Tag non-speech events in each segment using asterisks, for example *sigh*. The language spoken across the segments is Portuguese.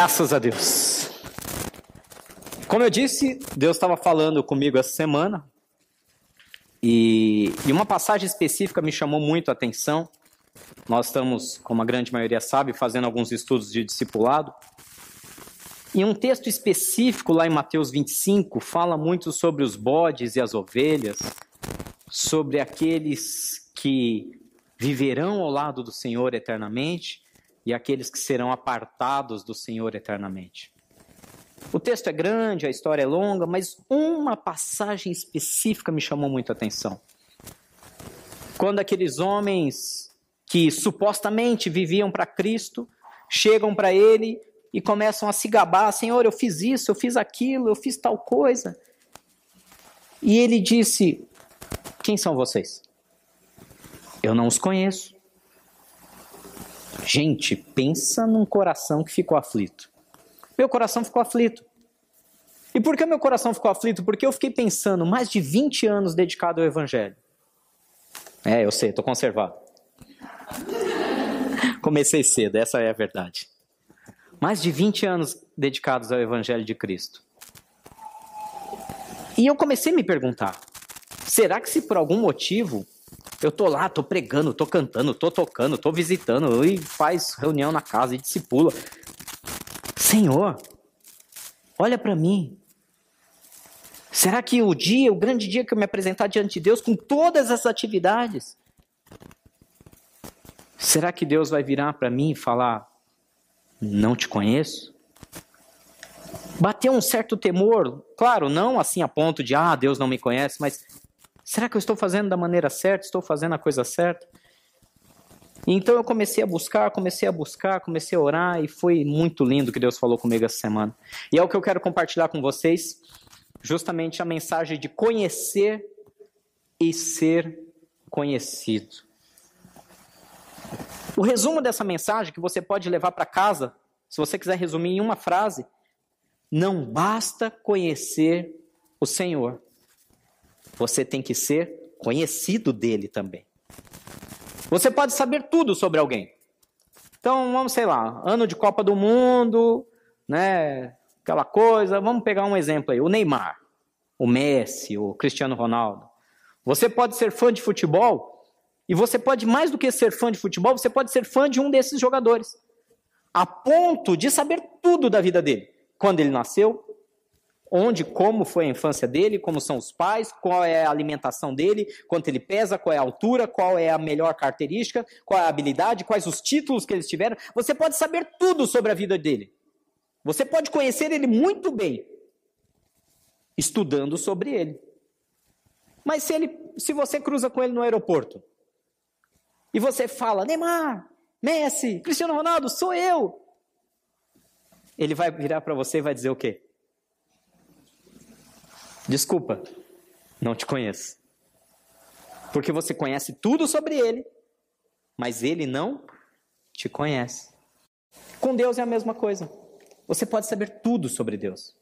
Graças a Deus. Como eu disse, Deus estava falando comigo essa semana e, e, uma passagem específica me chamou muito a atenção. Nós estamos, como a grande maioria sabe, fazendo alguns estudos de discipulado. E um texto específico lá em Mateus 25 fala muito sobre os bodes e as ovelhas, sobre aqueles que viverão ao lado do Senhor eternamente e aqueles que serão apartados do Senhor eternamente. O texto é grande, a história é longa, mas uma passagem específica me chamou muito a atenção. Quando aqueles homens que supostamente viviam para Cristo chegam para ele e começam a se gabar: Senhor, eu fiz isso, eu fiz aquilo, eu fiz tal coisa. E ele disse: Quem são vocês? Eu não os conheço. Gente, pensa num coração que ficou aflito. Meu coração ficou aflito. E por que meu coração ficou aflito? Porque eu fiquei pensando mais de 20 anos dedicado ao Evangelho. É, eu sei, estou conservado. *laughs* Comecei cedo, essa é a verdade. Mais de 20 anos dedicados ao Evangelho de Cristo. E eu comecei a me perguntar: será que se por algum motivo eu tô lá, tô pregando, tô cantando, tô tocando, tô visitando, e faz reunião na casa e discipula. Senhor, olha para mim. Será que o dia, o grande dia que eu me apresentar diante de Deus com todas essas atividades, será que Deus vai virar para mim e falar: "Não te conheço"? Bateu um certo temor, claro, não assim a ponto de ah, Deus não me conhece, mas Será que eu estou fazendo da maneira certa? Estou fazendo a coisa certa? Então eu comecei a buscar, comecei a buscar, comecei a orar e foi muito lindo que Deus falou comigo essa semana. E é o que eu quero compartilhar com vocês, justamente a mensagem de conhecer e ser conhecido. O resumo dessa mensagem que você pode levar para casa, se você quiser resumir em uma frase, não basta conhecer o Senhor, você tem que ser conhecido dele também. Você pode saber tudo sobre alguém. Então, vamos, sei lá, ano de Copa do Mundo, né? Aquela coisa. Vamos pegar um exemplo aí: o Neymar, o Messi, o Cristiano Ronaldo. Você pode ser fã de futebol e você pode, mais do que ser fã de futebol, você pode ser fã de um desses jogadores. A ponto de saber tudo da vida dele. Quando ele nasceu, onde, como foi a infância dele, como são os pais, qual é a alimentação dele, quanto ele pesa, qual é a altura, qual é a melhor característica, qual é a habilidade, quais os títulos que eles tiveram. Você pode saber tudo sobre a vida dele. Você pode conhecer ele muito bem, estudando sobre ele. Mas se, ele, se você cruza com ele no aeroporto e você fala, Neymar, Messi, Cristiano Ronaldo, sou eu. Ele vai virar para você e vai dizer o quê? Desculpa, não te conheço. Porque você conhece tudo sobre ele, mas ele não te conhece. Com Deus é a mesma coisa. Você pode saber tudo sobre Deus.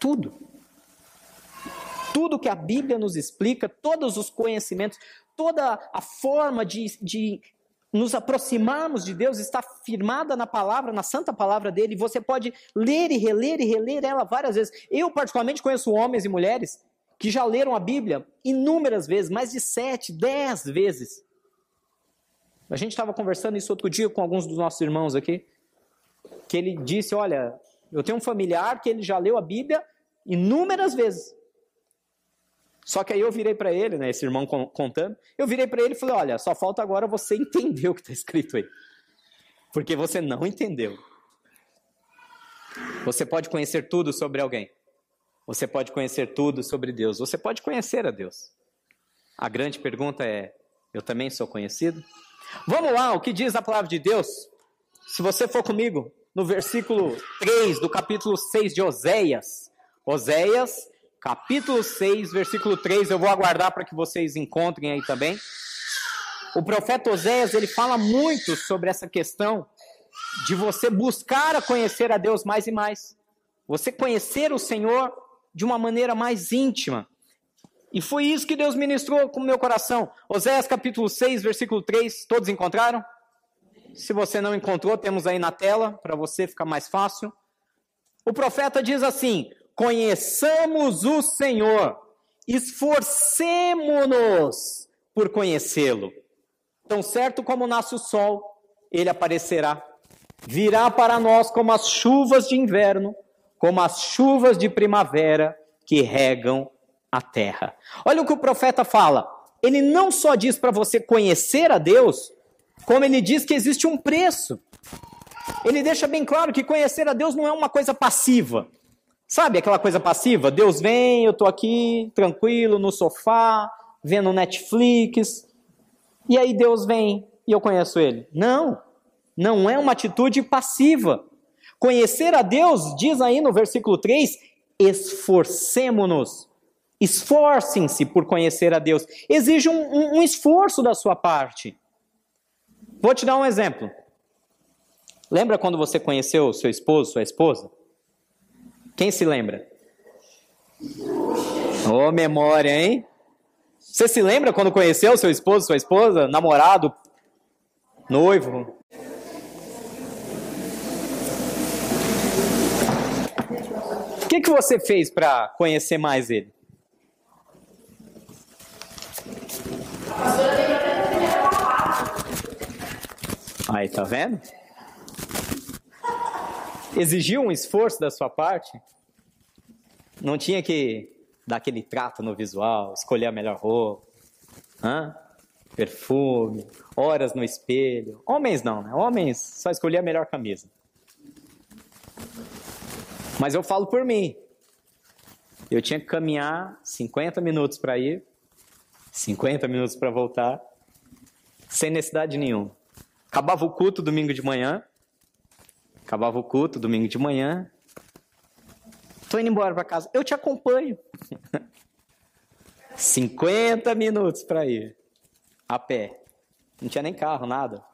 Tudo. Tudo que a Bíblia nos explica, todos os conhecimentos, toda a forma de, de nos aproximarmos de Deus está firmada na palavra, na santa palavra dele. Você pode ler e reler e reler ela várias vezes. Eu, particularmente, conheço homens e mulheres que já leram a Bíblia inúmeras vezes, mais de sete, dez vezes. A gente estava conversando isso outro dia com alguns dos nossos irmãos aqui, que ele disse: Olha, eu tenho um familiar que ele já leu a Bíblia inúmeras vezes. Só que aí eu virei para ele, né, esse irmão contando, eu virei para ele e falei: olha, só falta agora você entender o que está escrito aí. Porque você não entendeu. Você pode conhecer tudo sobre alguém. Você pode conhecer tudo sobre Deus. Você pode conhecer a Deus. A grande pergunta é: eu também sou conhecido? Vamos lá, o que diz a palavra de Deus? Se você for comigo, no versículo 3 do capítulo 6 de Oséias. Oséias capítulo 6, versículo 3, eu vou aguardar para que vocês encontrem aí também. O profeta Oséias, ele fala muito sobre essa questão de você buscar a conhecer a Deus mais e mais. Você conhecer o Senhor de uma maneira mais íntima. E foi isso que Deus ministrou com o meu coração. Oséias capítulo 6, versículo 3, todos encontraram? Se você não encontrou, temos aí na tela para você ficar mais fácil. O profeta diz assim: Conheçamos o Senhor, esforcemo-nos por conhecê-lo. Tão certo como nasce o sol, ele aparecerá. Virá para nós como as chuvas de inverno, como as chuvas de primavera que regam a terra. Olha o que o profeta fala. Ele não só diz para você conhecer a Deus, como ele diz que existe um preço. Ele deixa bem claro que conhecer a Deus não é uma coisa passiva. Sabe aquela coisa passiva? Deus vem, eu estou aqui tranquilo no sofá, vendo Netflix, e aí Deus vem e eu conheço ele. Não, não é uma atitude passiva. Conhecer a Deus, diz aí no versículo 3, esforcemo-nos. Esforcem-se por conhecer a Deus. Exige um, um, um esforço da sua parte. Vou te dar um exemplo. Lembra quando você conheceu seu esposo, sua esposa? Quem se lembra? Ô, oh, memória, hein? Você se lembra quando conheceu seu esposo, sua esposa, namorado, noivo? O que, que você fez para conhecer mais ele? Aí, tá vendo? Exigiu um esforço da sua parte. Não tinha que dar aquele trato no visual, escolher a melhor roupa, hã? perfume, horas no espelho. Homens não, né? Homens só escolher a melhor camisa. Mas eu falo por mim. Eu tinha que caminhar 50 minutos para ir, 50 minutos para voltar, sem necessidade nenhuma. Acabava o culto domingo de manhã, acabava o culto domingo de manhã, Tô indo embora para casa. Eu te acompanho. *laughs* 50 minutos para ir. A pé. Não tinha nem carro, nada.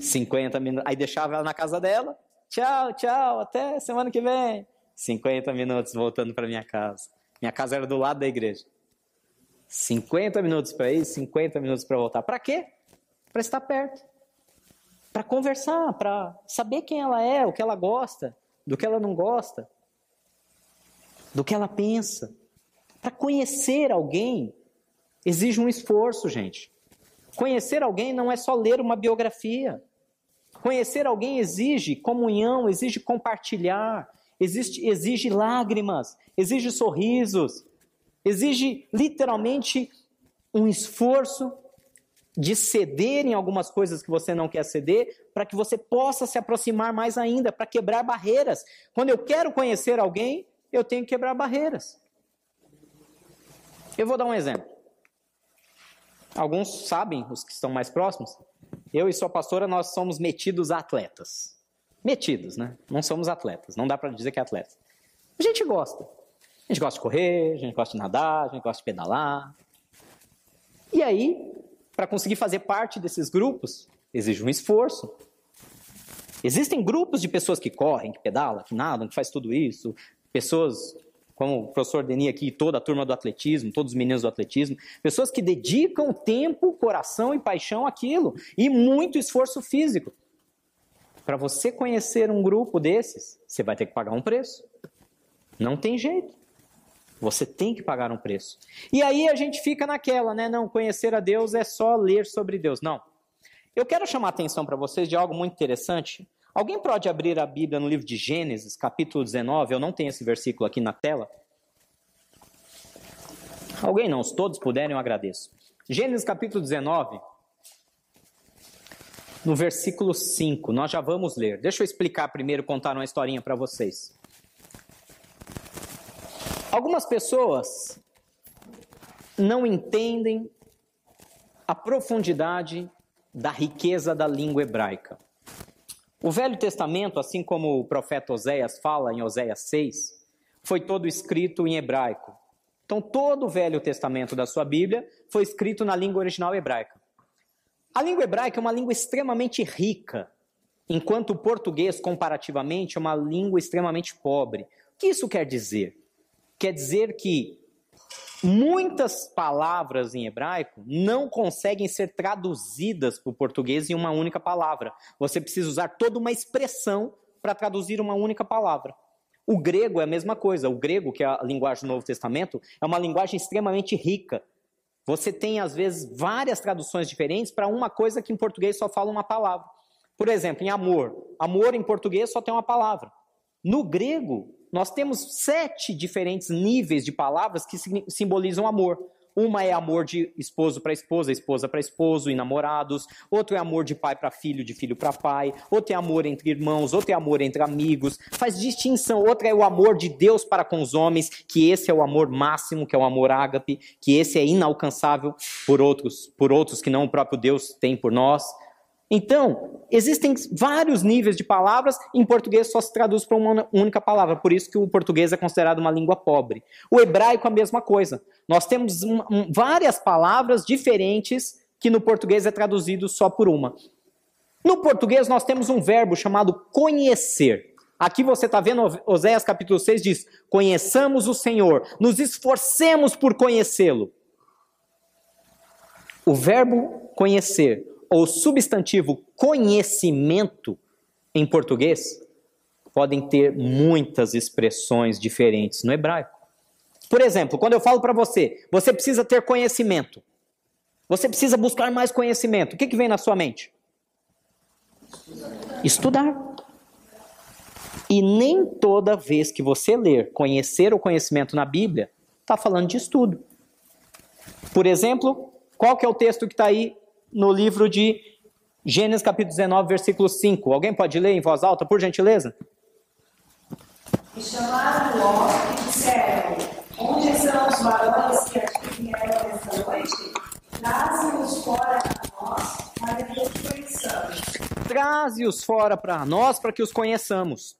50 minutos. Aí deixava ela na casa dela. Tchau, tchau, até semana que vem. 50 minutos voltando para minha casa. Minha casa era do lado da igreja. 50 minutos para ir, 50 minutos para voltar. Para quê? Para estar perto. Para conversar, para saber quem ela é, o que ela gosta, do que ela não gosta do que ela pensa. Para conhecer alguém, exige um esforço, gente. Conhecer alguém não é só ler uma biografia. Conhecer alguém exige comunhão, exige compartilhar, exige, exige lágrimas, exige sorrisos, exige literalmente um esforço de ceder em algumas coisas que você não quer ceder, para que você possa se aproximar mais ainda, para quebrar barreiras. Quando eu quero conhecer alguém, eu tenho que quebrar barreiras. Eu vou dar um exemplo. Alguns sabem, os que estão mais próximos, eu e sua pastora, nós somos metidos a atletas. Metidos, né? Não somos atletas, não dá para dizer que é atleta. A gente gosta. A gente gosta de correr, a gente gosta de nadar, a gente gosta de pedalar. E aí, para conseguir fazer parte desses grupos, exige um esforço. Existem grupos de pessoas que correm, que pedalam, que nadam, que faz tudo isso, pessoas como o professor Denis aqui toda a turma do atletismo, todos os meninos do atletismo, pessoas que dedicam tempo, coração e paixão àquilo, e muito esforço físico. Para você conhecer um grupo desses, você vai ter que pagar um preço. Não tem jeito. Você tem que pagar um preço. E aí a gente fica naquela, né? Não, conhecer a Deus é só ler sobre Deus. Não. Eu quero chamar a atenção para vocês de algo muito interessante Alguém pode abrir a Bíblia no livro de Gênesis, capítulo 19? Eu não tenho esse versículo aqui na tela. Alguém não, se todos puderem, eu agradeço. Gênesis capítulo 19, no versículo 5, nós já vamos ler. Deixa eu explicar primeiro, contar uma historinha para vocês. Algumas pessoas não entendem a profundidade da riqueza da língua hebraica. O Velho Testamento, assim como o profeta Oséias fala em Oséias 6, foi todo escrito em hebraico. Então, todo o Velho Testamento da sua Bíblia foi escrito na língua original hebraica. A língua hebraica é uma língua extremamente rica, enquanto o português, comparativamente, é uma língua extremamente pobre. O que isso quer dizer? Quer dizer que Muitas palavras em hebraico não conseguem ser traduzidas para o português em uma única palavra. Você precisa usar toda uma expressão para traduzir uma única palavra. O grego é a mesma coisa. O grego, que é a linguagem do Novo Testamento, é uma linguagem extremamente rica. Você tem, às vezes, várias traduções diferentes para uma coisa que em português só fala uma palavra. Por exemplo, em amor. Amor em português só tem uma palavra. No grego, nós temos sete diferentes níveis de palavras que simbolizam amor. Uma é amor de esposo para esposa, esposa para esposo e namorados. Outro é amor de pai para filho, de filho para pai. Outro é amor entre irmãos. Outro é amor entre amigos. Faz distinção. Outra é o amor de Deus para com os homens, que esse é o amor máximo, que é o amor ágape, que esse é inalcançável por outros, por outros que não o próprio Deus tem por nós. Então, existem vários níveis de palavras, em português só se traduz para uma única palavra, por isso que o português é considerado uma língua pobre. O hebraico a mesma coisa. Nós temos um, um, várias palavras diferentes que no português é traduzido só por uma. No português nós temos um verbo chamado conhecer. Aqui você está vendo, Oséias capítulo 6 diz: Conheçamos o Senhor, nos esforcemos por conhecê-lo. O verbo conhecer ou substantivo conhecimento em português podem ter muitas expressões diferentes no hebraico. Por exemplo, quando eu falo para você, você precisa ter conhecimento. Você precisa buscar mais conhecimento. O que, que vem na sua mente? Estudar. E nem toda vez que você ler conhecer o conhecimento na Bíblia, está falando de estudo. Por exemplo, qual que é o texto que está aí no livro de Gênesis capítulo 19, versículo 5. Alguém pode ler em voz alta, por gentileza? E chamaram Ló e disseram: Onde são os varões que aqui vieram esta noite? Traze-os fora a nós, para que os conheçamos. Traze-os fora para nós, para que os conheçamos.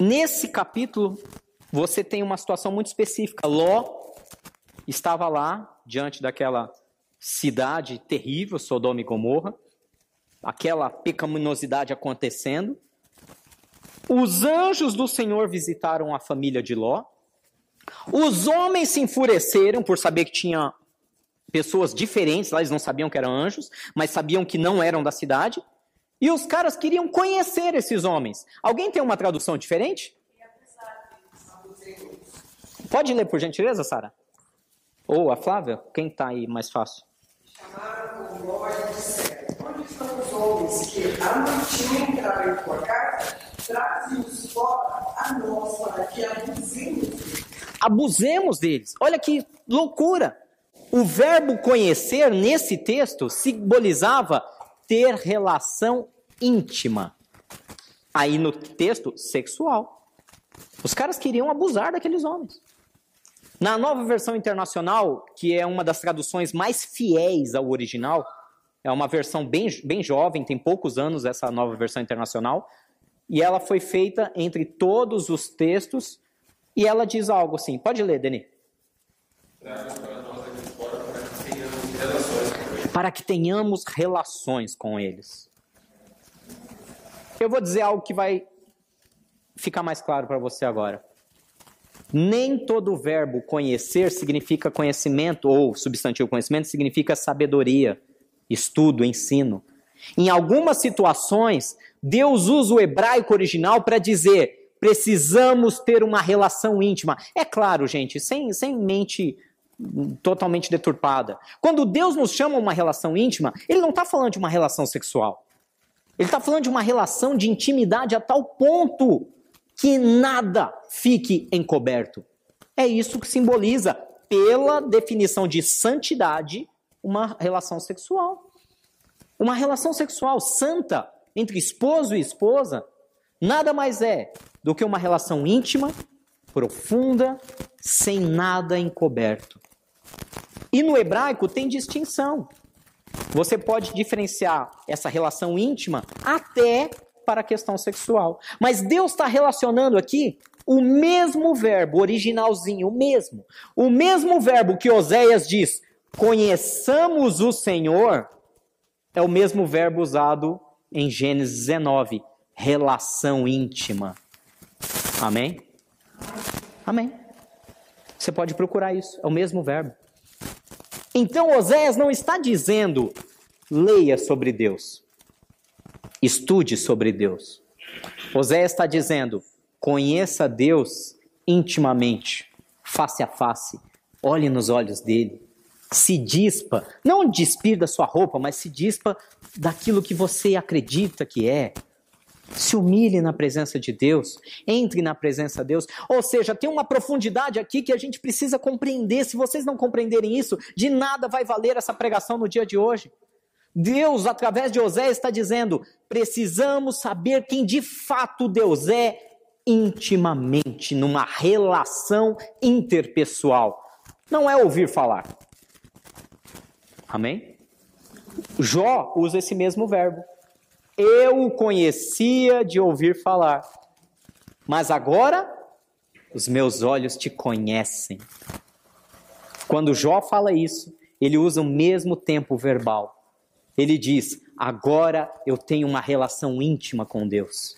Nesse capítulo, você tem uma situação muito específica. Ló estava lá, diante daquela cidade terrível, Sodoma e Gomorra, aquela pecaminosidade acontecendo. Os anjos do Senhor visitaram a família de Ló. Os homens se enfureceram por saber que tinha pessoas diferentes, lá eles não sabiam que eram anjos, mas sabiam que não eram da cidade. E os caras queriam conhecer esses homens. Alguém tem uma tradução diferente? Pode ler, por gentileza, Sara? Ou a Flávia? Quem está aí mais fácil? Chamaram voz e disseram: Onde estão os homens que noite entraram em tua casa? Traze-os fora a nós para que abusemos deles. Abusemos deles. Olha que loucura! O verbo conhecer nesse texto simbolizava ter relação íntima. Aí no texto, sexual. Os caras queriam abusar daqueles homens. Na nova versão internacional, que é uma das traduções mais fiéis ao original, é uma versão bem, bem jovem, tem poucos anos essa nova versão internacional, e ela foi feita entre todos os textos, e ela diz algo assim. Pode ler, Denis. Para que tenhamos relações com eles. Eu vou dizer algo que vai ficar mais claro para você agora. Nem todo verbo conhecer significa conhecimento, ou substantivo conhecimento significa sabedoria, estudo, ensino. Em algumas situações, Deus usa o hebraico original para dizer precisamos ter uma relação íntima. É claro, gente, sem, sem mente totalmente deturpada. Quando Deus nos chama uma relação íntima, Ele não está falando de uma relação sexual. Ele está falando de uma relação de intimidade a tal ponto que nada fique encoberto. É isso que simboliza, pela definição de santidade, uma relação sexual. Uma relação sexual santa entre esposo e esposa nada mais é do que uma relação íntima, profunda, sem nada encoberto. E no hebraico tem distinção. Você pode diferenciar essa relação íntima até para a questão sexual. Mas Deus está relacionando aqui o mesmo verbo, originalzinho, o mesmo. O mesmo verbo que Oséias diz, conheçamos o Senhor, é o mesmo verbo usado em Gênesis 19, relação íntima. Amém? Amém. Você pode procurar isso, é o mesmo verbo. Então Oséias não está dizendo leia sobre Deus, estude sobre Deus. Oséias está dizendo conheça Deus intimamente, face a face, olhe nos olhos dele, se dispa, não despir da sua roupa, mas se dispa daquilo que você acredita que é, se humilhe na presença de Deus, entre na presença de Deus. Ou seja, tem uma profundidade aqui que a gente precisa compreender. Se vocês não compreenderem isso, de nada vai valer essa pregação no dia de hoje. Deus, através de José, está dizendo: precisamos saber quem de fato Deus é intimamente, numa relação interpessoal. Não é ouvir falar. Amém? Jó usa esse mesmo verbo. Eu o conhecia de ouvir falar, mas agora os meus olhos te conhecem. Quando Jó fala isso, ele usa o mesmo tempo verbal. Ele diz: Agora eu tenho uma relação íntima com Deus.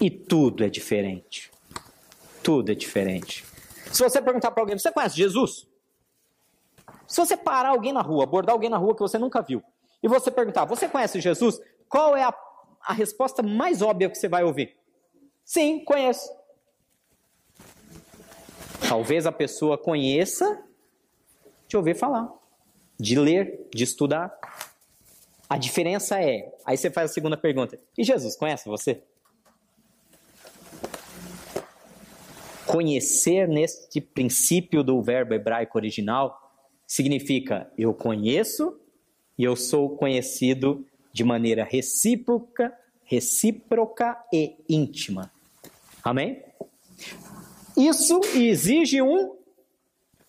E tudo é diferente. Tudo é diferente. Se você perguntar para alguém: Você conhece Jesus? Se você parar alguém na rua, abordar alguém na rua que você nunca viu, e você perguntar: Você conhece Jesus? qual é a, a resposta mais óbvia que você vai ouvir? Sim, conheço. Talvez a pessoa conheça de ouvir falar, de ler, de estudar. A diferença é, aí você faz a segunda pergunta: e Jesus conhece você? Conhecer neste princípio do verbo hebraico original significa eu conheço e eu sou conhecido de maneira recíproca, recíproca e íntima. Amém? Isso exige um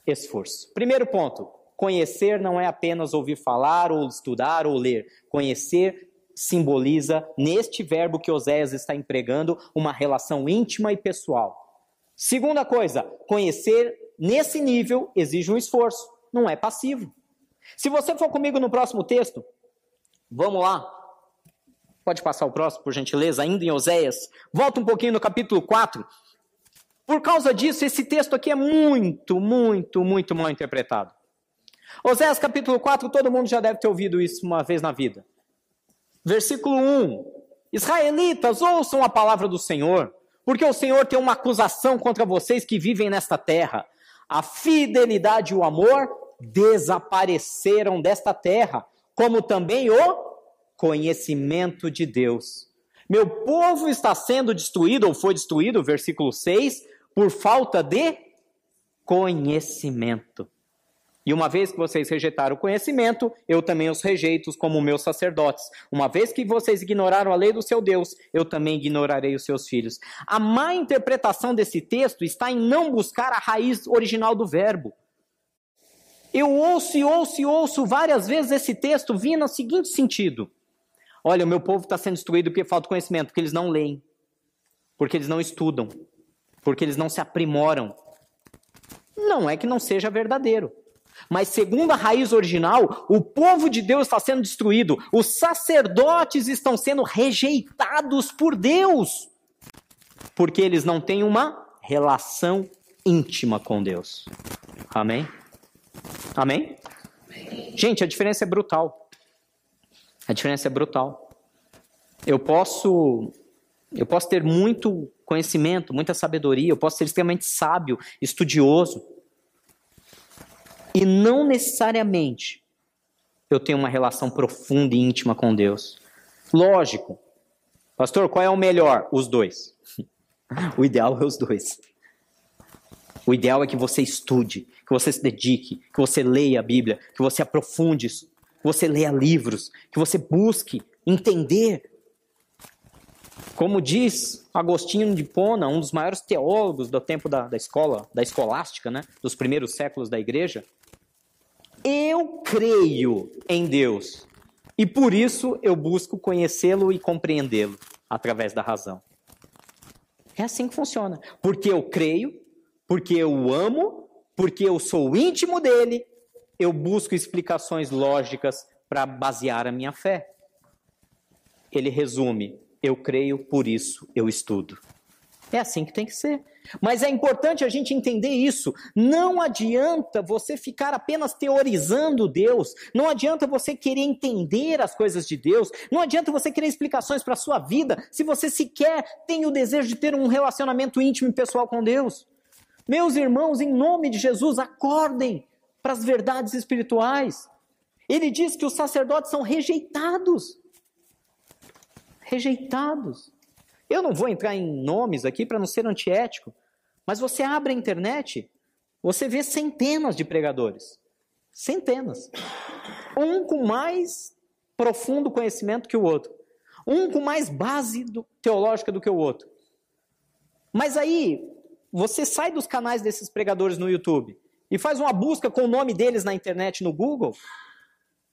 esforço. Primeiro ponto: conhecer não é apenas ouvir falar, ou estudar, ou ler. Conhecer simboliza, neste verbo que Oséias está empregando, uma relação íntima e pessoal. Segunda coisa, conhecer nesse nível exige um esforço, não é passivo. Se você for comigo no próximo texto, Vamos lá. Pode passar o próximo, por gentileza, ainda em Oséias. Volta um pouquinho no capítulo 4. Por causa disso, esse texto aqui é muito, muito, muito mal interpretado. Oséias capítulo 4, todo mundo já deve ter ouvido isso uma vez na vida. Versículo 1: Israelitas, ouçam a palavra do Senhor, porque o Senhor tem uma acusação contra vocês que vivem nesta terra. A fidelidade e o amor desapareceram desta terra como também o conhecimento de Deus. Meu povo está sendo destruído, ou foi destruído, versículo 6, por falta de conhecimento. E uma vez que vocês rejeitaram o conhecimento, eu também os rejeito como meus sacerdotes. Uma vez que vocês ignoraram a lei do seu Deus, eu também ignorarei os seus filhos. A má interpretação desse texto está em não buscar a raiz original do verbo. Eu ouço e ouço e ouço várias vezes esse texto vindo no seguinte sentido: Olha, o meu povo está sendo destruído porque falta conhecimento, porque eles não leem, porque eles não estudam, porque eles não se aprimoram. Não é que não seja verdadeiro. Mas, segundo a raiz original, o povo de Deus está sendo destruído, os sacerdotes estão sendo rejeitados por Deus, porque eles não têm uma relação íntima com Deus. Amém? Amém? Gente, a diferença é brutal. A diferença é brutal. Eu posso eu posso ter muito conhecimento, muita sabedoria, eu posso ser extremamente sábio, estudioso. E não necessariamente eu tenho uma relação profunda e íntima com Deus. Lógico. Pastor, qual é o melhor? Os dois. *laughs* O ideal é os dois. O ideal é que você estude, que você se dedique, que você leia a Bíblia, que você aprofunde isso, que você leia livros, que você busque entender. Como diz Agostinho de Pona, um dos maiores teólogos do tempo da, da escola, da escolástica, né, dos primeiros séculos da igreja, eu creio em Deus e por isso eu busco conhecê-lo e compreendê-lo através da razão. É assim que funciona. Porque eu creio, porque eu o amo, porque eu sou íntimo dele, eu busco explicações lógicas para basear a minha fé. Ele resume: eu creio, por isso eu estudo. É assim que tem que ser. Mas é importante a gente entender isso. Não adianta você ficar apenas teorizando Deus. Não adianta você querer entender as coisas de Deus. Não adianta você querer explicações para a sua vida se você sequer tem o desejo de ter um relacionamento íntimo e pessoal com Deus. Meus irmãos, em nome de Jesus, acordem para as verdades espirituais. Ele diz que os sacerdotes são rejeitados. Rejeitados. Eu não vou entrar em nomes aqui para não ser antiético, mas você abre a internet, você vê centenas de pregadores. Centenas. Um com mais profundo conhecimento que o outro. Um com mais base do, teológica do que o outro. Mas aí, você sai dos canais desses pregadores no YouTube e faz uma busca com o nome deles na internet, no Google.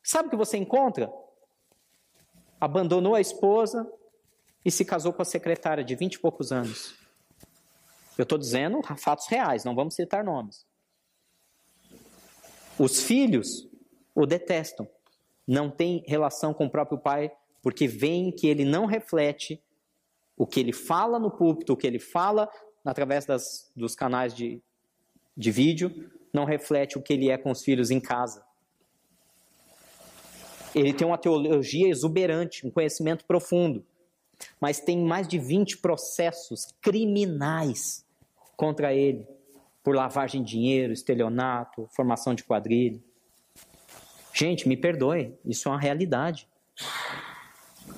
Sabe o que você encontra? Abandonou a esposa, e se casou com a secretária de vinte e poucos anos. Eu estou dizendo fatos reais, não vamos citar nomes. Os filhos o detestam, não têm relação com o próprio pai, porque veem que ele não reflete o que ele fala no púlpito, o que ele fala através das, dos canais de, de vídeo, não reflete o que ele é com os filhos em casa. Ele tem uma teologia exuberante, um conhecimento profundo mas tem mais de 20 processos criminais contra ele por lavagem de dinheiro, estelionato, formação de quadrilha. Gente, me perdoe, isso é uma realidade.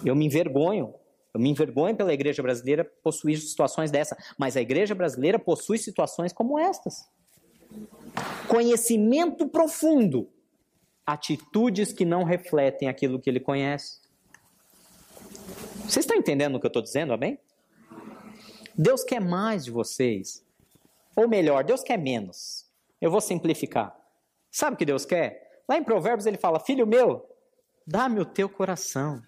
Eu me envergonho, eu me envergonho pela igreja brasileira possuir situações dessa, mas a igreja brasileira possui situações como estas. Conhecimento profundo, atitudes que não refletem aquilo que ele conhece. Vocês estão entendendo o que eu estou dizendo, amém? Deus quer mais de vocês. Ou melhor, Deus quer menos. Eu vou simplificar. Sabe o que Deus quer? Lá em Provérbios ele fala: Filho meu, dá-me o teu coração.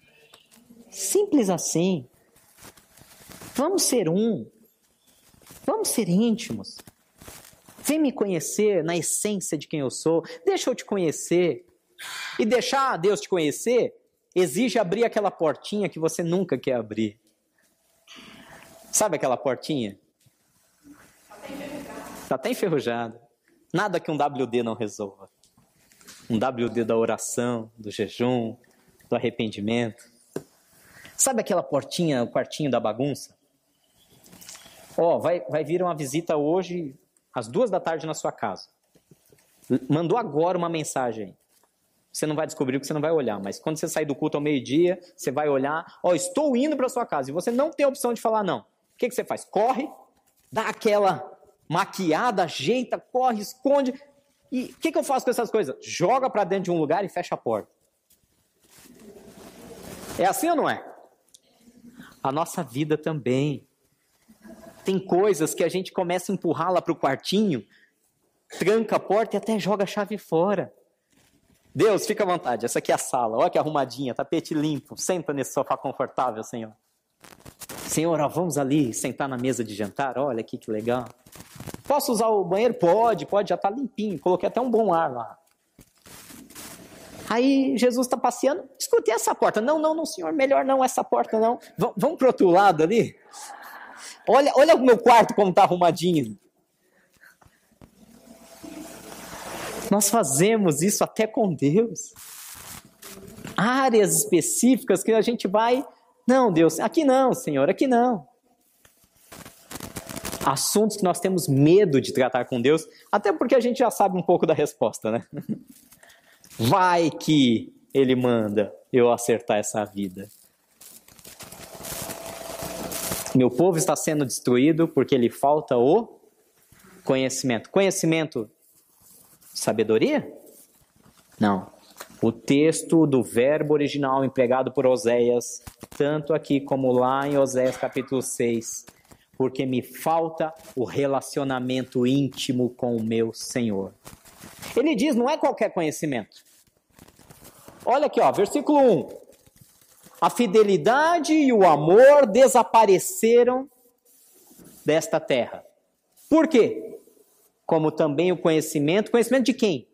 Simples assim. Vamos ser um. Vamos ser íntimos. Vem me conhecer na essência de quem eu sou. Deixa eu te conhecer. E deixar Deus te conhecer exige abrir aquela portinha que você nunca quer abrir. Sabe aquela portinha? Está até enferrujada. Nada que um WD não resolva. Um WD da oração, do jejum, do arrependimento. Sabe aquela portinha, o quartinho da bagunça? Ó, oh, vai, vai vir uma visita hoje às duas da tarde na sua casa. Mandou agora uma mensagem. Você não vai descobrir porque você não vai olhar, mas quando você sair do culto ao meio-dia, você vai olhar, ó, oh, estou indo para sua casa, e você não tem a opção de falar não. O que, que você faz? Corre, dá aquela maquiada, ajeita, corre, esconde. E o que, que eu faço com essas coisas? Joga para dentro de um lugar e fecha a porta. É assim ou não é? A nossa vida também. Tem coisas que a gente começa a empurrar lá para o quartinho, tranca a porta e até joga a chave fora. Deus, fica à vontade. Essa aqui é a sala. Olha que arrumadinha, tapete limpo. Senta nesse sofá confortável, Senhor. Senhor, ó, vamos ali sentar na mesa de jantar. Olha aqui que legal. Posso usar o banheiro? Pode, pode, já está limpinho. Coloquei até um bom ar lá. Aí Jesus está passeando. Escutei essa porta. Não, não, não, senhor, melhor não essa porta não. V vamos para outro lado ali. Olha, olha o meu quarto como está arrumadinho. Nós fazemos isso até com Deus. Áreas específicas que a gente vai. Não, Deus, aqui não, Senhor, aqui não. Assuntos que nós temos medo de tratar com Deus, até porque a gente já sabe um pouco da resposta, né? *laughs* Vai que Ele manda eu acertar essa vida. Meu povo está sendo destruído porque lhe falta o conhecimento. Conhecimento Sabedoria? Não. O texto do verbo original empregado por Oséias, tanto aqui como lá em Oséias capítulo 6, porque me falta o relacionamento íntimo com o meu Senhor. Ele diz, não é qualquer conhecimento. Olha aqui, ó, versículo 1. A fidelidade e o amor desapareceram desta terra. Por quê? Como também o conhecimento. Conhecimento de quem?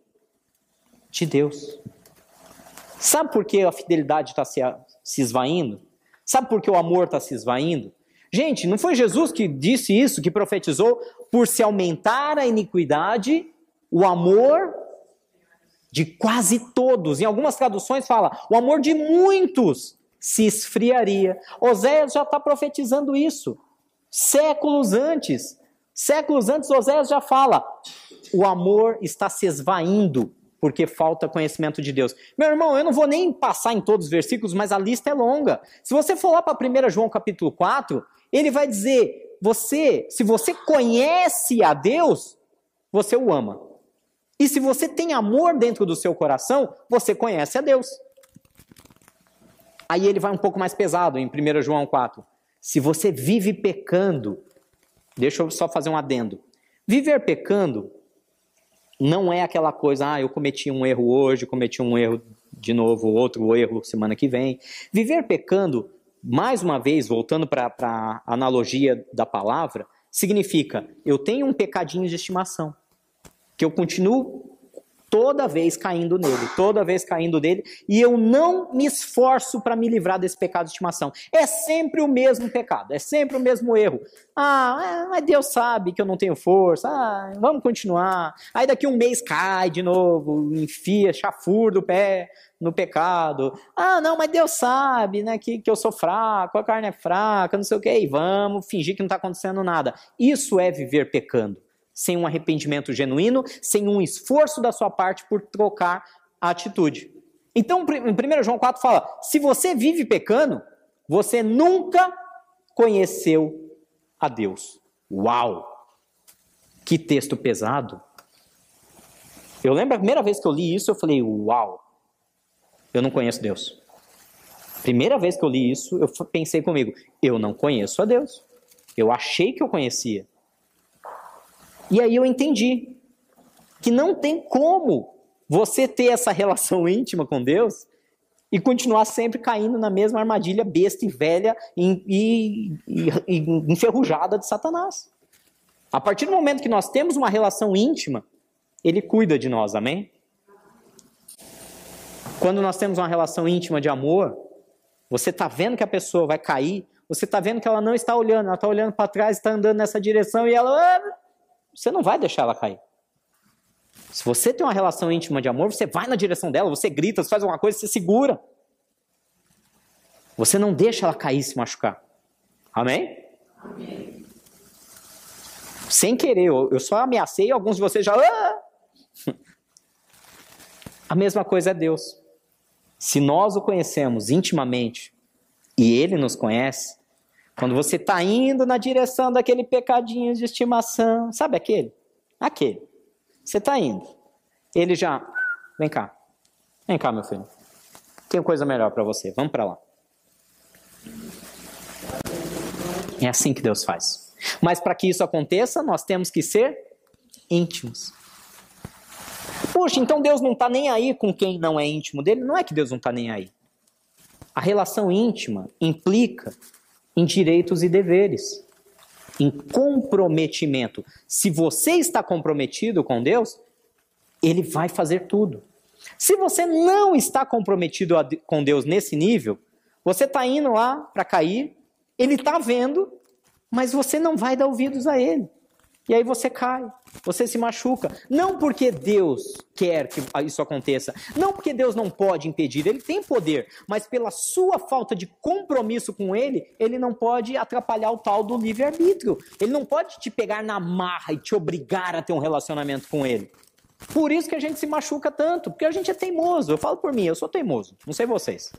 De Deus. Sabe por que a fidelidade está se, se esvaindo? Sabe por que o amor está se esvaindo? Gente, não foi Jesus que disse isso, que profetizou? Por se aumentar a iniquidade, o amor de quase todos. Em algumas traduções fala, o amor de muitos se esfriaria. Oséias já está profetizando isso. Séculos antes. Séculos antes, Oséias já fala: o amor está se esvaindo porque falta conhecimento de Deus. Meu irmão, eu não vou nem passar em todos os versículos, mas a lista é longa. Se você for lá para 1 João capítulo 4, ele vai dizer: você, se você conhece a Deus, você o ama. E se você tem amor dentro do seu coração, você conhece a Deus. Aí ele vai um pouco mais pesado em 1 João 4. Se você vive pecando, deixa eu só fazer um adendo. Viver pecando não é aquela coisa, ah, eu cometi um erro hoje, cometi um erro de novo, outro erro semana que vem. Viver pecando, mais uma vez, voltando para a analogia da palavra, significa eu tenho um pecadinho de estimação, que eu continuo toda vez caindo nele, toda vez caindo nele, e eu não me esforço para me livrar desse pecado de estimação. É sempre o mesmo pecado, é sempre o mesmo erro. Ah, é, mas Deus sabe que eu não tenho força, ah, vamos continuar. Aí daqui um mês cai de novo, enfia, chafurda o pé no pecado. Ah, não, mas Deus sabe, né, que, que eu sou fraco, a carne é fraca, não sei o que, e vamos fingir que não está acontecendo nada. Isso é viver pecando sem um arrependimento genuíno, sem um esforço da sua parte por trocar a atitude. Então, em 1 João 4 fala: se você vive pecando, você nunca conheceu a Deus. Uau! Que texto pesado. Eu lembro a primeira vez que eu li isso, eu falei: Uau! Eu não conheço Deus. Primeira vez que eu li isso, eu pensei comigo: eu não conheço a Deus. Eu achei que eu conhecia. E aí eu entendi que não tem como você ter essa relação *laughs* íntima com Deus e continuar sempre caindo na mesma armadilha besta e velha e, e, e, enferrujada de Satanás. A partir do momento que nós temos uma relação íntima, ele cuida de nós, amém? Quando nós temos uma relação íntima de amor, você está vendo que a pessoa vai cair, você está vendo que ela não está olhando, ela está olhando para trás, está andando nessa direção e ela ah, você não vai deixar ela cair. Se você tem uma relação íntima de amor, você vai na direção dela, você grita, você faz alguma coisa, você segura. Você não deixa ela cair e se machucar. Amém? Amém. Sem querer, eu só ameacei, alguns de vocês já. Ah! *laughs* A mesma coisa é Deus. Se nós o conhecemos intimamente e ele nos conhece, quando você está indo na direção daquele pecadinho de estimação, sabe aquele? Aquele. Você está indo. Ele já, vem cá. Vem cá, meu filho. Tem coisa melhor para você. Vamos para lá. É assim que Deus faz. Mas para que isso aconteça, nós temos que ser íntimos. Puxa, então Deus não está nem aí com quem não é íntimo dele? Não é que Deus não está nem aí. A relação íntima implica em direitos e deveres, em comprometimento. Se você está comprometido com Deus, Ele vai fazer tudo. Se você não está comprometido com Deus nesse nível, você está indo lá para cair, Ele está vendo, mas você não vai dar ouvidos a Ele. E aí você cai, você se machuca. Não porque Deus quer que isso aconteça, não porque Deus não pode impedir, ele tem poder, mas pela sua falta de compromisso com ele, ele não pode atrapalhar o tal do livre-arbítrio. Ele não pode te pegar na marra e te obrigar a ter um relacionamento com ele. Por isso que a gente se machuca tanto, porque a gente é teimoso. Eu falo por mim, eu sou teimoso, não sei vocês.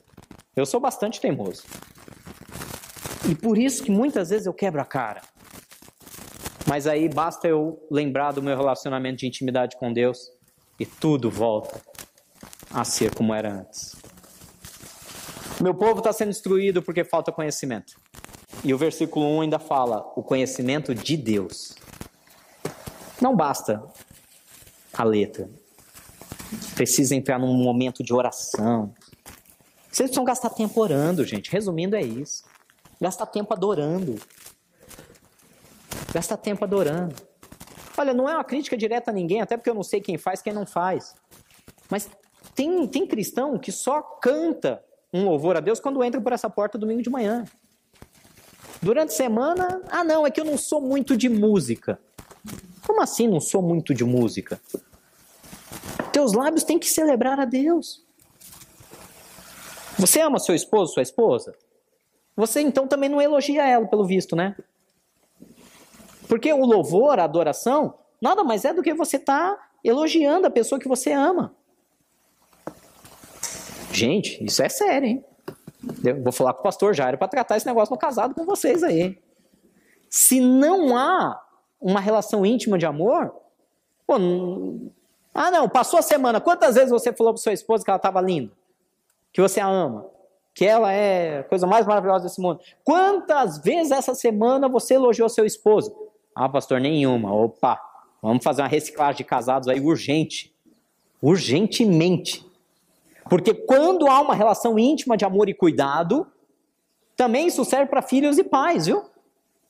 Eu sou bastante teimoso. E por isso que muitas vezes eu quebro a cara. Mas aí basta eu lembrar do meu relacionamento de intimidade com Deus e tudo volta a ser como era antes. Meu povo está sendo destruído porque falta conhecimento. E o versículo 1 ainda fala: o conhecimento de Deus. Não basta a letra. Precisa entrar num momento de oração. Vocês precisam gastar tempo orando, gente. Resumindo, é isso. Gastar tempo adorando. Gasta tempo adorando. Olha, não é uma crítica direta a ninguém, até porque eu não sei quem faz, quem não faz. Mas tem, tem cristão que só canta um louvor a Deus quando entra por essa porta domingo de manhã. Durante a semana, ah não, é que eu não sou muito de música. Como assim não sou muito de música? Teus lábios têm que celebrar a Deus. Você ama seu esposo, sua esposa? Você então também não elogia ela, pelo visto, né? Porque o louvor, a adoração, nada mais é do que você estar tá elogiando a pessoa que você ama. Gente, isso é sério, hein? Eu vou falar com o pastor Jairo para tratar esse negócio no casado com vocês aí. Se não há uma relação íntima de amor, pô, não... ah não, passou a semana, quantas vezes você falou para sua esposa que ela estava linda? Que você a ama? Que ela é a coisa mais maravilhosa desse mundo? Quantas vezes essa semana você elogiou seu esposo? Ah, pastor, nenhuma. Opa, vamos fazer uma reciclagem de casados aí urgente. Urgentemente. Porque quando há uma relação íntima de amor e cuidado, também isso serve para filhos e pais, viu?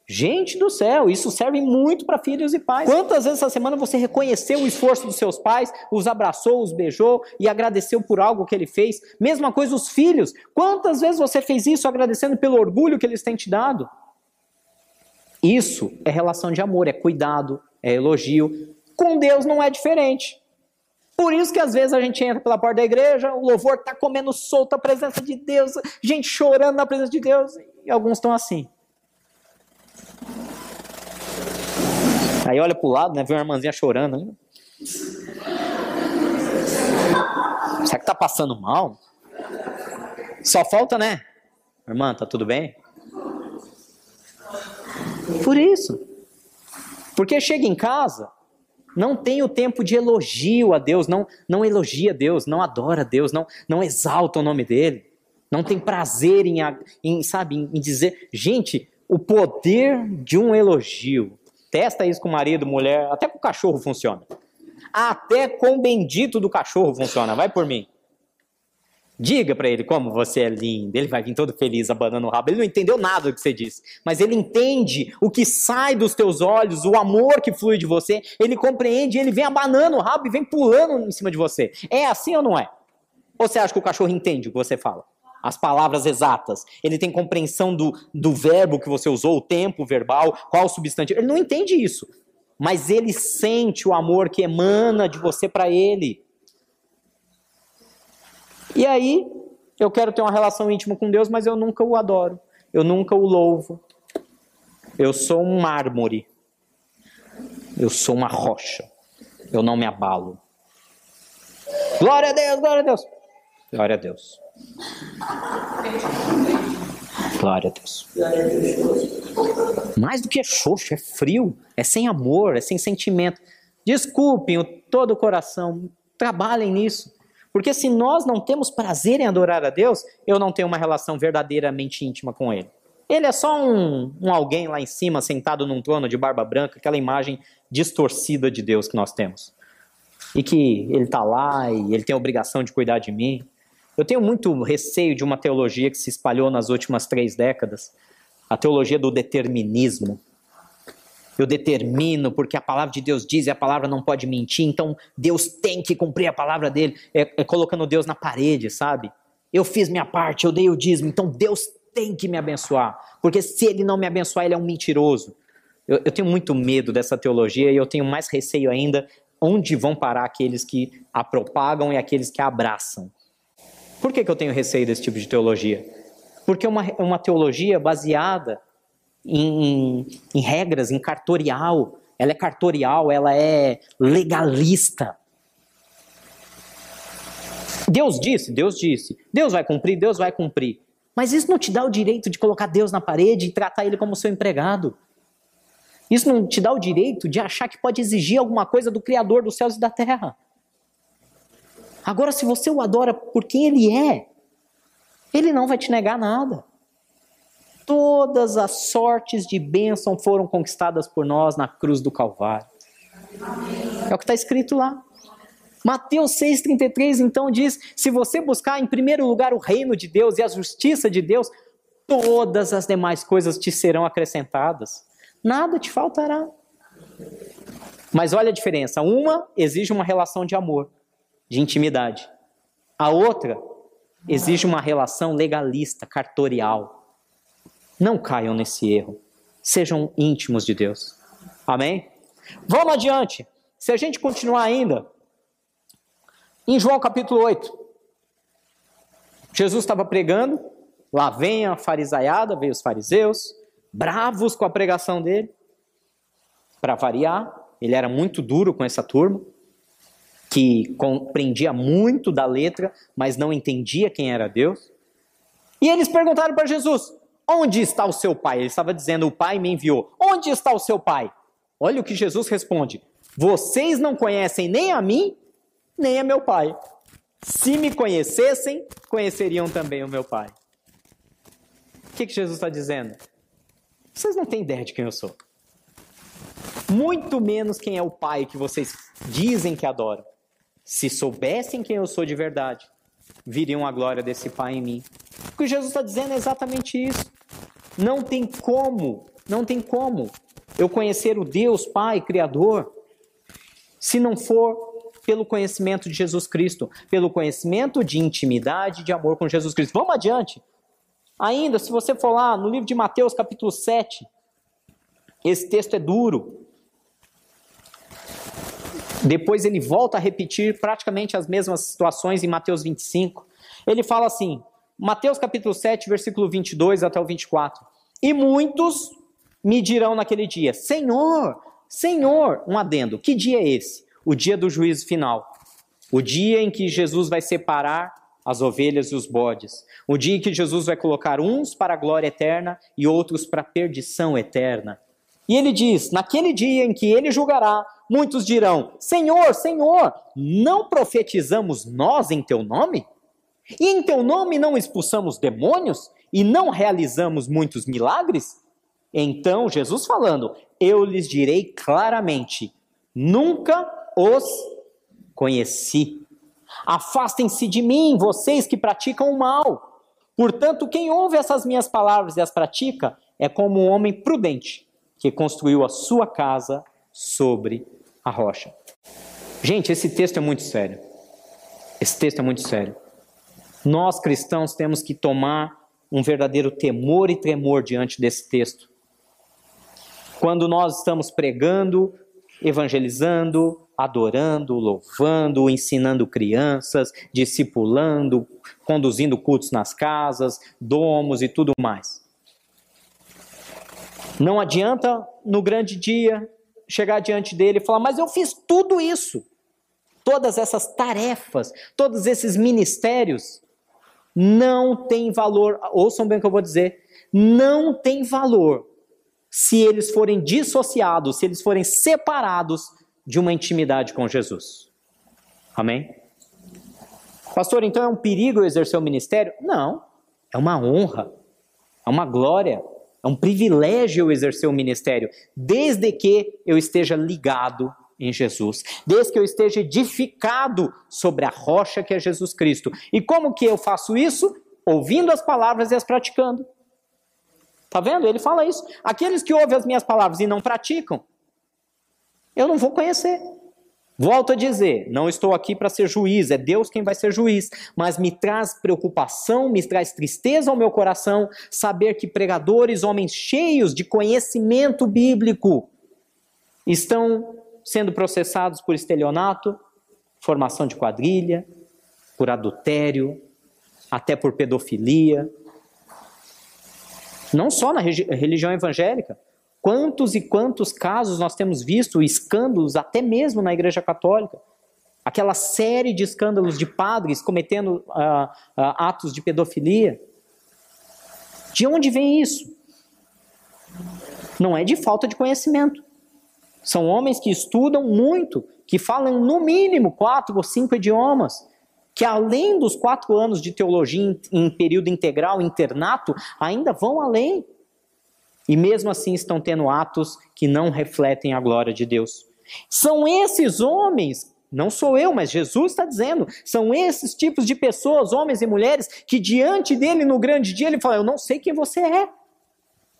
Gente do céu, isso serve muito para filhos e pais. Quantas vezes essa semana você reconheceu o esforço dos seus pais, os abraçou, os beijou e agradeceu por algo que ele fez? Mesma coisa os filhos. Quantas vezes você fez isso agradecendo pelo orgulho que eles têm te dado? Isso é relação de amor, é cuidado, é elogio. Com Deus não é diferente. Por isso que às vezes a gente entra pela porta da igreja, o louvor está comendo solto a presença de Deus, gente chorando na presença de Deus, e alguns estão assim. Aí olha para o lado, né, vê uma irmãzinha chorando. Né? Será que está passando mal? Só falta, né? Irmã, tá tudo bem? Por isso. Porque chega em casa, não tem o tempo de elogio a Deus, não, não elogia Deus, não adora Deus, não, não exalta o nome dele, não tem prazer em, em sabe, em, dizer, gente, o poder de um elogio. Testa isso com marido, mulher, até com o cachorro funciona. Até com o bendito do cachorro funciona. Vai por mim. Diga para ele como você é lindo. Ele vai vir todo feliz, abanando o rabo. Ele não entendeu nada do que você disse, mas ele entende o que sai dos teus olhos, o amor que flui de você. Ele compreende, ele vem abanando o rabo e vem pulando em cima de você. É assim ou não é? Ou você acha que o cachorro entende o que você fala? As palavras exatas. Ele tem compreensão do, do verbo que você usou, o tempo verbal, qual o substantivo. Ele não entende isso. Mas ele sente o amor que emana de você para ele. E aí, eu quero ter uma relação íntima com Deus, mas eu nunca o adoro. Eu nunca o louvo. Eu sou um mármore. Eu sou uma rocha. Eu não me abalo. Glória a Deus, glória a Deus. Glória a Deus. Glória a Deus. Mais do que xoxo, é frio, é sem amor, é sem sentimento. Desculpem o todo o coração, trabalhem nisso. Porque se nós não temos prazer em adorar a Deus, eu não tenho uma relação verdadeiramente íntima com Ele. Ele é só um, um alguém lá em cima, sentado num trono de barba branca, aquela imagem distorcida de Deus que nós temos. E que Ele está lá e Ele tem a obrigação de cuidar de mim. Eu tenho muito receio de uma teologia que se espalhou nas últimas três décadas a teologia do determinismo eu determino, porque a palavra de Deus diz e a palavra não pode mentir, então Deus tem que cumprir a palavra dele. É, é colocando Deus na parede, sabe? Eu fiz minha parte, eu dei o dízimo, então Deus tem que me abençoar, porque se ele não me abençoar, ele é um mentiroso. Eu, eu tenho muito medo dessa teologia e eu tenho mais receio ainda onde vão parar aqueles que a propagam e aqueles que a abraçam. Por que, que eu tenho receio desse tipo de teologia? Porque é uma, uma teologia baseada em, em regras, em cartorial. Ela é cartorial, ela é legalista. Deus disse, Deus disse. Deus vai cumprir, Deus vai cumprir. Mas isso não te dá o direito de colocar Deus na parede e tratar ele como seu empregado. Isso não te dá o direito de achar que pode exigir alguma coisa do Criador dos céus e da terra. Agora, se você o adora por quem ele é, ele não vai te negar nada. Todas as sortes de bênção foram conquistadas por nós na cruz do Calvário. É o que está escrito lá. Mateus 6,33 então diz: se você buscar em primeiro lugar o reino de Deus e a justiça de Deus, todas as demais coisas te serão acrescentadas. Nada te faltará. Mas olha a diferença: uma exige uma relação de amor, de intimidade. A outra exige uma relação legalista, cartorial. Não caiam nesse erro. Sejam íntimos de Deus. Amém? Vamos adiante. Se a gente continuar ainda, em João capítulo 8, Jesus estava pregando, lá vem a farisaiada, veio os fariseus, bravos com a pregação dele. Para variar, ele era muito duro com essa turma, que compreendia muito da letra, mas não entendia quem era Deus. E eles perguntaram para Jesus: Onde está o seu pai? Ele estava dizendo: O pai me enviou. Onde está o seu pai? Olha o que Jesus responde: Vocês não conhecem nem a mim, nem a meu pai. Se me conhecessem, conheceriam também o meu pai. O que, que Jesus está dizendo? Vocês não têm ideia de quem eu sou. Muito menos quem é o pai que vocês dizem que adoram. Se soubessem quem eu sou de verdade, viriam a glória desse pai em mim. O que Jesus está dizendo é exatamente isso. Não tem como, não tem como eu conhecer o Deus Pai, Criador, se não for pelo conhecimento de Jesus Cristo, pelo conhecimento de intimidade, de amor com Jesus Cristo. Vamos adiante. Ainda, se você for lá no livro de Mateus, capítulo 7, esse texto é duro. Depois ele volta a repetir praticamente as mesmas situações em Mateus 25. Ele fala assim, Mateus capítulo 7, versículo 22 até o 24. E muitos me dirão naquele dia: Senhor, Senhor, um adendo, que dia é esse? O dia do juízo final. O dia em que Jesus vai separar as ovelhas e os bodes. O dia em que Jesus vai colocar uns para a glória eterna e outros para a perdição eterna. E ele diz: Naquele dia em que ele julgará, muitos dirão: Senhor, Senhor, não profetizamos nós em teu nome? E em teu nome não expulsamos demônios? E não realizamos muitos milagres? Então, Jesus falando: Eu lhes direi claramente: Nunca os conheci. Afastem-se de mim, vocês que praticam o mal. Portanto, quem ouve essas minhas palavras e as pratica é como um homem prudente que construiu a sua casa sobre a rocha. Gente, esse texto é muito sério. Esse texto é muito sério. Nós cristãos temos que tomar um verdadeiro temor e tremor diante desse texto. Quando nós estamos pregando, evangelizando, adorando, louvando, ensinando crianças, discipulando, conduzindo cultos nas casas, domos e tudo mais. Não adianta no grande dia chegar diante dele e falar: Mas eu fiz tudo isso, todas essas tarefas, todos esses ministérios, não tem valor. Ouçam bem o que eu vou dizer: não tem valor se eles forem dissociados, se eles forem separados de uma intimidade com Jesus. Amém? Pastor, então é um perigo exercer o ministério? Não. É uma honra, é uma glória, é um privilégio exercer o ministério, desde que eu esteja ligado em Jesus, desde que eu esteja edificado sobre a rocha que é Jesus Cristo. E como que eu faço isso? Ouvindo as palavras e as praticando. Tá vendo? Ele fala isso. Aqueles que ouvem as minhas palavras e não praticam, eu não vou conhecer. Volto a dizer, não estou aqui para ser juiz, é Deus quem vai ser juiz, mas me traz preocupação, me traz tristeza ao meu coração saber que pregadores, homens cheios de conhecimento bíblico, estão sendo processados por estelionato, formação de quadrilha, por adultério, até por pedofilia. Não só na religião evangélica, Quantos e quantos casos nós temos visto, escândalos, até mesmo na Igreja Católica? Aquela série de escândalos de padres cometendo uh, uh, atos de pedofilia. De onde vem isso? Não é de falta de conhecimento. São homens que estudam muito, que falam no mínimo quatro ou cinco idiomas, que além dos quatro anos de teologia em, período integral, internato, ainda vão além e mesmo assim estão tendo atos que não refletem a glória de Deus. São esses homens, não sou eu, mas Jesus está dizendo, são esses tipos de pessoas, homens e mulheres, que diante dele no grande dia ele fala: Eu não sei quem você é.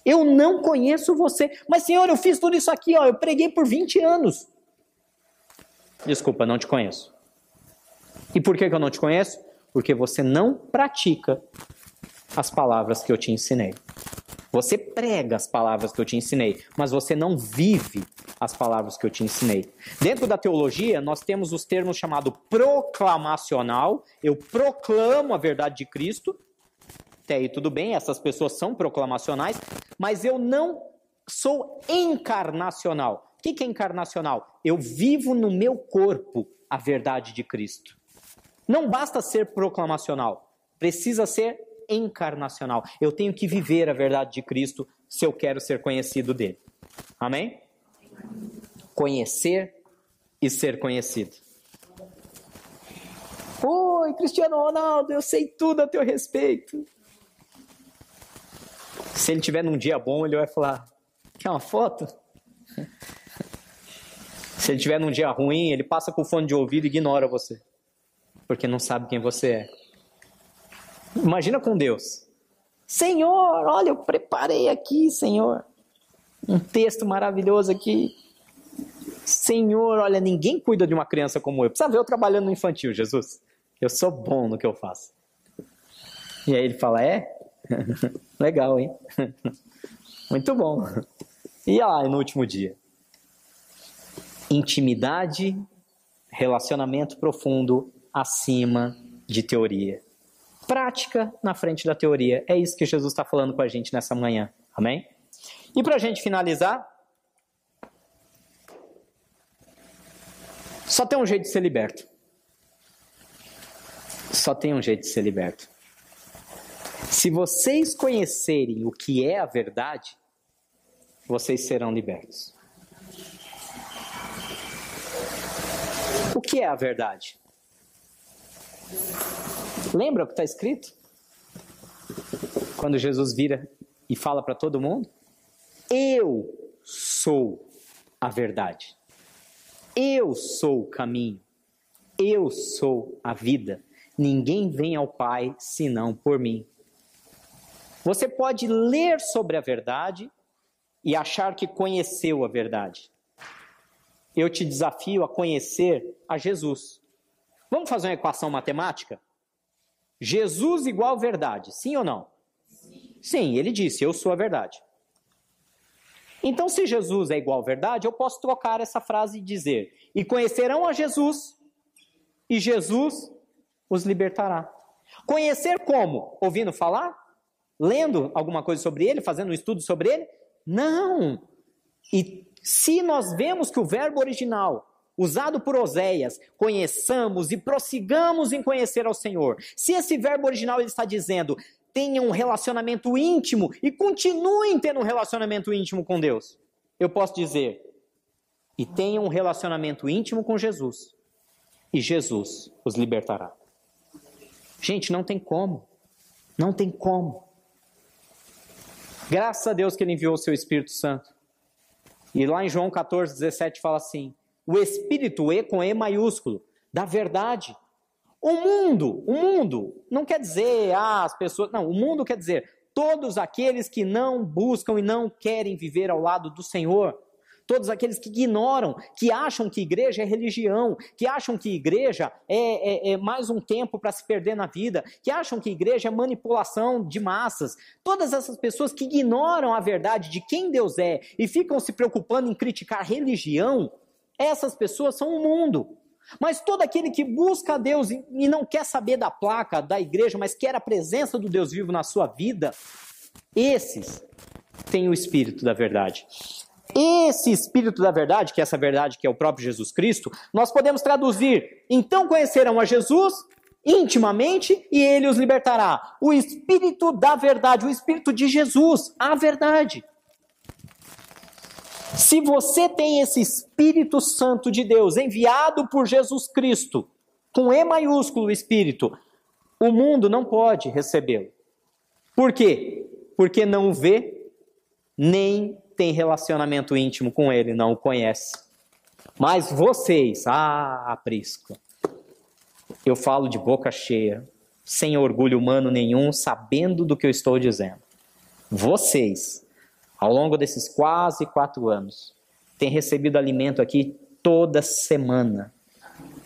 Eu não conheço você. Mas, Senhor, eu fiz tudo isso aqui, ó, eu preguei por 20 anos. Desculpa, não te conheço. E por que, que eu não te conheço? Porque você não pratica as palavras que eu te ensinei. Você prega as palavras que eu te ensinei, mas você não vive as palavras que eu te ensinei. Dentro da teologia, nós temos os termos chamado proclamacional, eu proclamo a verdade de Cristo. Até aí tudo bem, essas pessoas são proclamacionais, mas eu não sou encarnacional. O que é encarnacional? Eu vivo no meu corpo a verdade de Cristo. Não basta ser proclamacional, precisa ser encarnacional. Eu tenho que viver a verdade de Cristo se eu quero ser conhecido dele. Amém? Conhecer e ser conhecido. Oi, Cristiano Ronaldo, eu sei tudo a teu respeito. Se ele tiver num dia bom, ele vai falar: Quer uma foto? *laughs* Se ele tiver num dia ruim, ele passa com o fone de ouvido e ignora você. Porque não sabe quem você é. Imagina com Deus. Senhor, olha, eu preparei aqui, Senhor. Um texto maravilhoso aqui. Senhor, olha, ninguém cuida de uma criança como eu. Precisa ver eu trabalhando no infantil, Jesus. Eu sou bom no que eu faço. E aí ele fala: É? *laughs* Legal, hein? *laughs* Muito bom. E lá no último dia? Intimidade, relacionamento profundo acima de teoria prática na frente da teoria. É isso que Jesus está falando com a gente nessa manhã. Amém? E para a gente finalizar, só tem um jeito de ser liberto. Só tem um jeito de ser liberto. Se vocês conhecerem o que é a verdade, vocês serão libertos. O que é a verdade? Lembra o que está escrito? Quando Jesus vira e fala para todo mundo: Eu sou a verdade. Eu sou o caminho. Eu sou a vida. Ninguém vem ao Pai senão por mim. Você pode ler sobre a verdade e achar que conheceu a verdade. Eu te desafio a conhecer a Jesus. Vamos fazer uma equação matemática? Jesus igual verdade, sim ou não? Sim. sim, ele disse: Eu sou a verdade. Então, se Jesus é igual verdade, eu posso trocar essa frase e dizer: E conhecerão a Jesus, e Jesus os libertará. Conhecer como? Ouvindo falar? Lendo alguma coisa sobre ele? Fazendo um estudo sobre ele? Não! E se nós vemos que o verbo original usado por Oséias, conheçamos e prossigamos em conhecer ao Senhor. Se esse verbo original ele está dizendo, tenham um relacionamento íntimo e continuem tendo um relacionamento íntimo com Deus, eu posso dizer, e tenham um relacionamento íntimo com Jesus, e Jesus os libertará. Gente, não tem como. Não tem como. Graças a Deus que Ele enviou o seu Espírito Santo. E lá em João 14, 17 fala assim: o espírito E com E maiúsculo, da verdade. O mundo, o mundo, não quer dizer, ah, as pessoas. Não, o mundo quer dizer todos aqueles que não buscam e não querem viver ao lado do Senhor. Todos aqueles que ignoram, que acham que igreja é religião, que acham que igreja é, é, é mais um tempo para se perder na vida, que acham que igreja é manipulação de massas. Todas essas pessoas que ignoram a verdade de quem Deus é e ficam se preocupando em criticar religião, essas pessoas são o mundo. Mas todo aquele que busca a Deus e não quer saber da placa da igreja, mas quer a presença do Deus vivo na sua vida, esses têm o espírito da verdade. Esse espírito da verdade, que é essa verdade que é o próprio Jesus Cristo, nós podemos traduzir: então conhecerão a Jesus intimamente e ele os libertará. O espírito da verdade, o espírito de Jesus, a verdade. Se você tem esse Espírito Santo de Deus enviado por Jesus Cristo, com E maiúsculo Espírito, o mundo não pode recebê-lo. Por quê? Porque não o vê, nem tem relacionamento íntimo com ele, não o conhece. Mas vocês, ah, Prisco, eu falo de boca cheia, sem orgulho humano nenhum, sabendo do que eu estou dizendo. Vocês ao longo desses quase quatro anos, tem recebido alimento aqui toda semana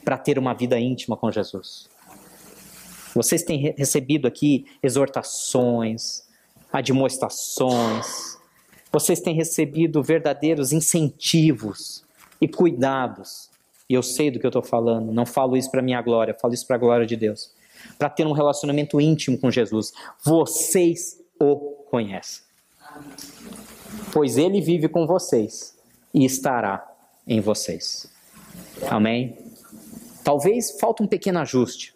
para ter uma vida íntima com Jesus. Vocês têm recebido aqui exortações, admoestações, vocês têm recebido verdadeiros incentivos e cuidados. E eu sei do que eu estou falando, não falo isso para minha glória, falo isso para a glória de Deus. Para ter um relacionamento íntimo com Jesus. Vocês o conhecem. Pois ele vive com vocês e estará em vocês. Amém? Talvez falte um pequeno ajuste,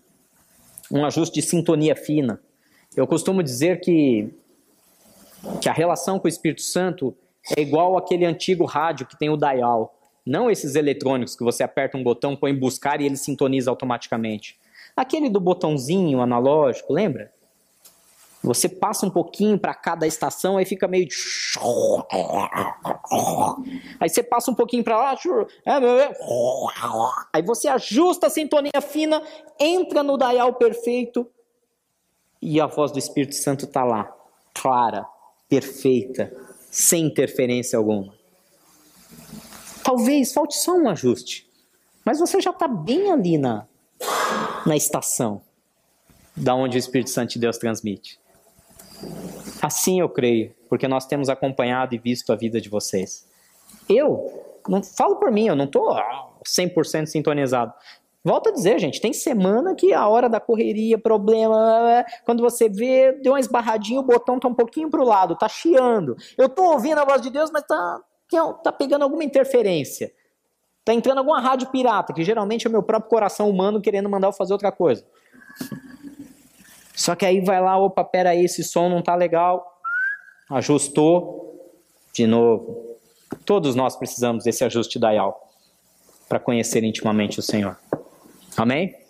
um ajuste de sintonia fina. Eu costumo dizer que, que a relação com o Espírito Santo é igual aquele antigo rádio que tem o dial. Não esses eletrônicos que você aperta um botão, põe buscar e ele sintoniza automaticamente. Aquele do botãozinho analógico, lembra? Você passa um pouquinho para cada estação, aí fica meio. Aí você passa um pouquinho para lá. Aí você ajusta a sintonia fina, entra no dial perfeito e a voz do Espírito Santo está lá, clara, perfeita, sem interferência alguma. Talvez falte só um ajuste, mas você já está bem ali na, na estação da onde o Espírito Santo de Deus transmite. Assim eu creio, porque nós temos acompanhado e visto a vida de vocês. Eu, não falo por mim, eu não estou 100% sintonizado. Volto a dizer, gente, tem semana que a hora da correria, problema, quando você vê, deu uma esbarradinha, o botão tá um pouquinho pro lado, tá chiando. Eu tô ouvindo a voz de Deus, mas tá, tá pegando alguma interferência. Tá entrando alguma rádio pirata, que geralmente é o meu próprio coração humano querendo mandar eu fazer outra coisa. Só que aí vai lá, opa, peraí, esse som não tá legal. Ajustou de novo. Todos nós precisamos desse ajuste dial para conhecer intimamente o Senhor. Amém?